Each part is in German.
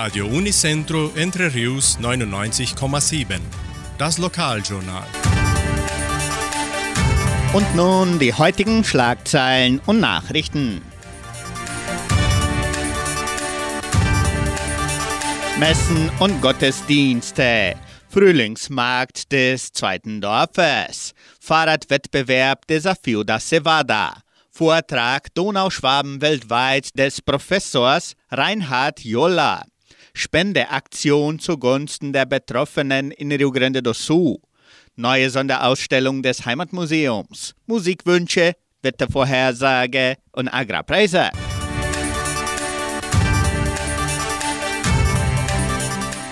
Radio Unicentro Entre Rius 99,7. Das Lokaljournal. Und nun die heutigen Schlagzeilen und Nachrichten. Messen und Gottesdienste. Frühlingsmarkt des zweiten Dorfes. Fahrradwettbewerb Desafio da Cevada. Vortrag Donauschwaben weltweit des Professors Reinhard Jolla. Spendeaktion zugunsten der Betroffenen in Rio Grande do Sul. Neue Sonderausstellung des Heimatmuseums. Musikwünsche, Wettervorhersage und Agrarpreise.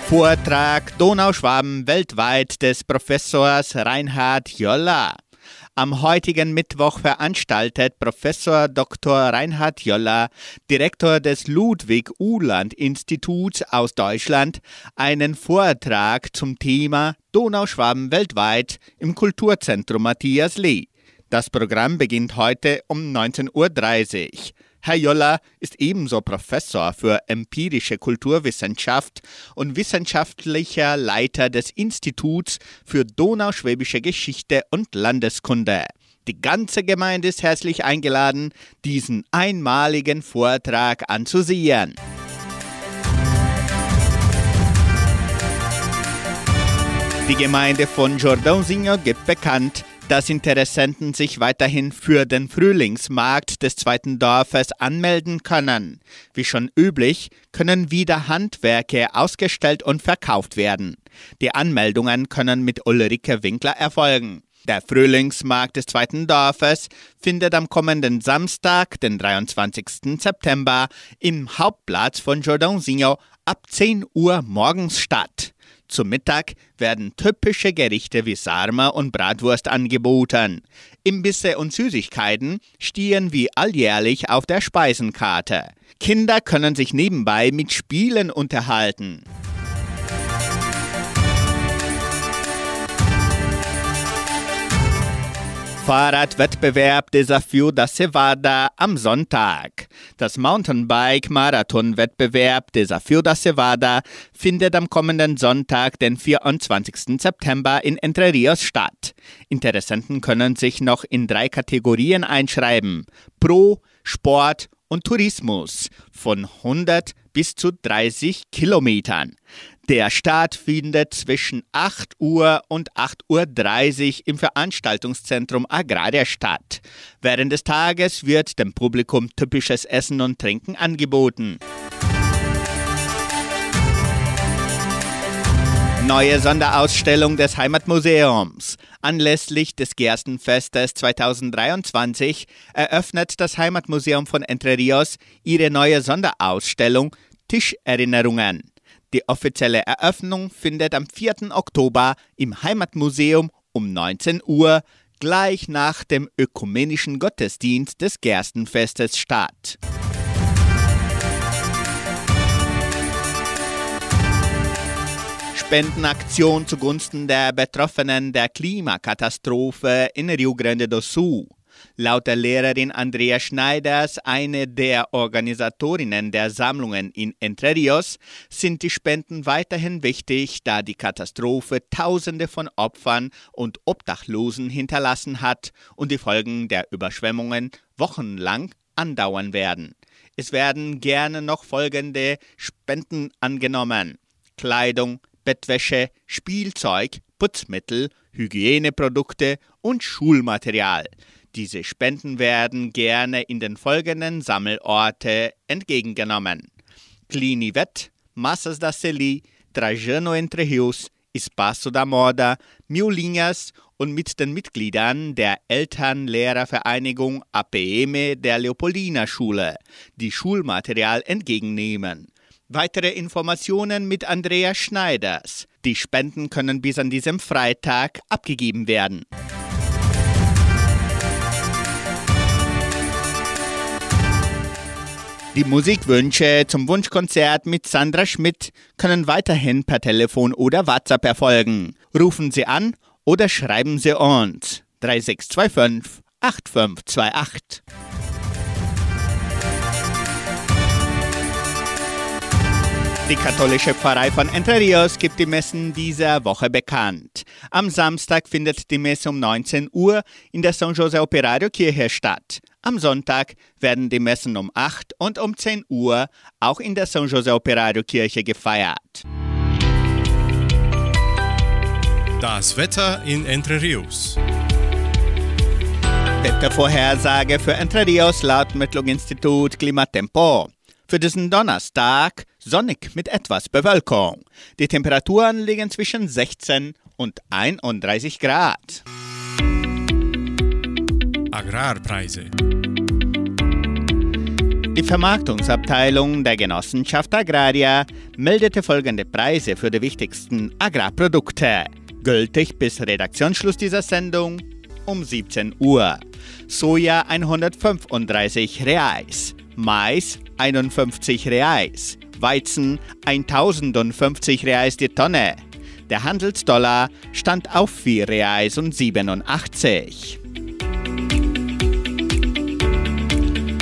Vortrag Donauschwaben weltweit des Professors Reinhard Jolla. Am heutigen Mittwoch veranstaltet Professor Dr. Reinhard Joller, Direktor des Ludwig Uhland Instituts aus Deutschland, einen Vortrag zum Thema Donauschwaben weltweit im Kulturzentrum Matthias Lee. Das Programm beginnt heute um 19.30 Uhr. Herr Joller ist ebenso Professor für empirische Kulturwissenschaft und wissenschaftlicher Leiter des Instituts für Donauschwäbische Geschichte und Landeskunde. Die ganze Gemeinde ist herzlich eingeladen, diesen einmaligen Vortrag anzusehen. Die Gemeinde von Jordãozinho gibt bekannt, dass Interessenten sich weiterhin für den Frühlingsmarkt des zweiten Dorfes anmelden können. Wie schon üblich, können wieder Handwerke ausgestellt und verkauft werden. Die Anmeldungen können mit Ulrike Winkler erfolgen. Der Frühlingsmarkt des zweiten Dorfes findet am kommenden Samstag, den 23. September, im Hauptplatz von Jordãozinho ab 10 Uhr morgens statt. Zum Mittag werden typische Gerichte wie Sarma und Bratwurst angeboten. Imbisse und Süßigkeiten stehen wie alljährlich auf der Speisenkarte. Kinder können sich nebenbei mit Spielen unterhalten. Fahrradwettbewerb Desafio da Cevada am Sonntag. Das Mountainbike-Marathon-Wettbewerb Desafio da Cevada findet am kommenden Sonntag, den 24. September in Entre Rios statt. Interessenten können sich noch in drei Kategorien einschreiben. Pro, Sport und Tourismus von 100 bis zu 30 Kilometern. Der Start findet zwischen 8 Uhr und 8.30 Uhr im Veranstaltungszentrum Agraria statt. Während des Tages wird dem Publikum typisches Essen und Trinken angeboten. Neue Sonderausstellung des Heimatmuseums. Anlässlich des Gerstenfestes 2023 eröffnet das Heimatmuseum von Entre Rios ihre neue Sonderausstellung Tischerinnerungen. Die offizielle Eröffnung findet am 4. Oktober im Heimatmuseum um 19 Uhr gleich nach dem ökumenischen Gottesdienst des Gerstenfestes statt. Spendenaktion zugunsten der Betroffenen der Klimakatastrophe in Rio Grande do Sul. Laut der Lehrerin Andrea Schneiders, eine der Organisatorinnen der Sammlungen in Entre Rios, sind die Spenden weiterhin wichtig, da die Katastrophe Tausende von Opfern und Obdachlosen hinterlassen hat und die Folgen der Überschwemmungen wochenlang andauern werden. Es werden gerne noch folgende Spenden angenommen. Kleidung, Bettwäsche, Spielzeug, Putzmittel, Hygieneprodukte und Schulmaterial. Diese Spenden werden gerne in den folgenden Sammelorte entgegengenommen. Clinivet, Massas da Celi, Trajano Entre Rios, Espaço da Moda, Mil und mit den Mitgliedern der Elternlehrervereinigung APM der Leopoldina Schule, die Schulmaterial entgegennehmen. Weitere Informationen mit Andrea Schneiders. Die Spenden können bis an diesem Freitag abgegeben werden. Die Musikwünsche zum Wunschkonzert mit Sandra Schmidt können weiterhin per Telefon oder WhatsApp erfolgen. Rufen Sie an oder schreiben Sie uns 3625 8528. Die katholische Pfarrei von Entre Rios gibt die Messen dieser Woche bekannt. Am Samstag findet die Messe um 19 Uhr in der San Jose Operario Kirche statt. Am Sonntag werden die Messen um 8 und um 10 Uhr auch in der San Jose Operario Kirche gefeiert. Das Wetter in Entre Rios. Wettervorhersage für Entre Rios laut Metlog-Institut Klimatempo. Für diesen Donnerstag sonnig mit etwas Bewölkung. Die Temperaturen liegen zwischen 16 und 31 Grad. Agrarpreise. Die Vermarktungsabteilung der Genossenschaft Agraria meldete folgende Preise für die wichtigsten Agrarprodukte, gültig bis Redaktionsschluss dieser Sendung um 17 Uhr. Soja 135 Reais, Mais 51 Reais, Weizen 1050 Reais die Tonne. Der Handelsdollar stand auf 4 Reais und 87.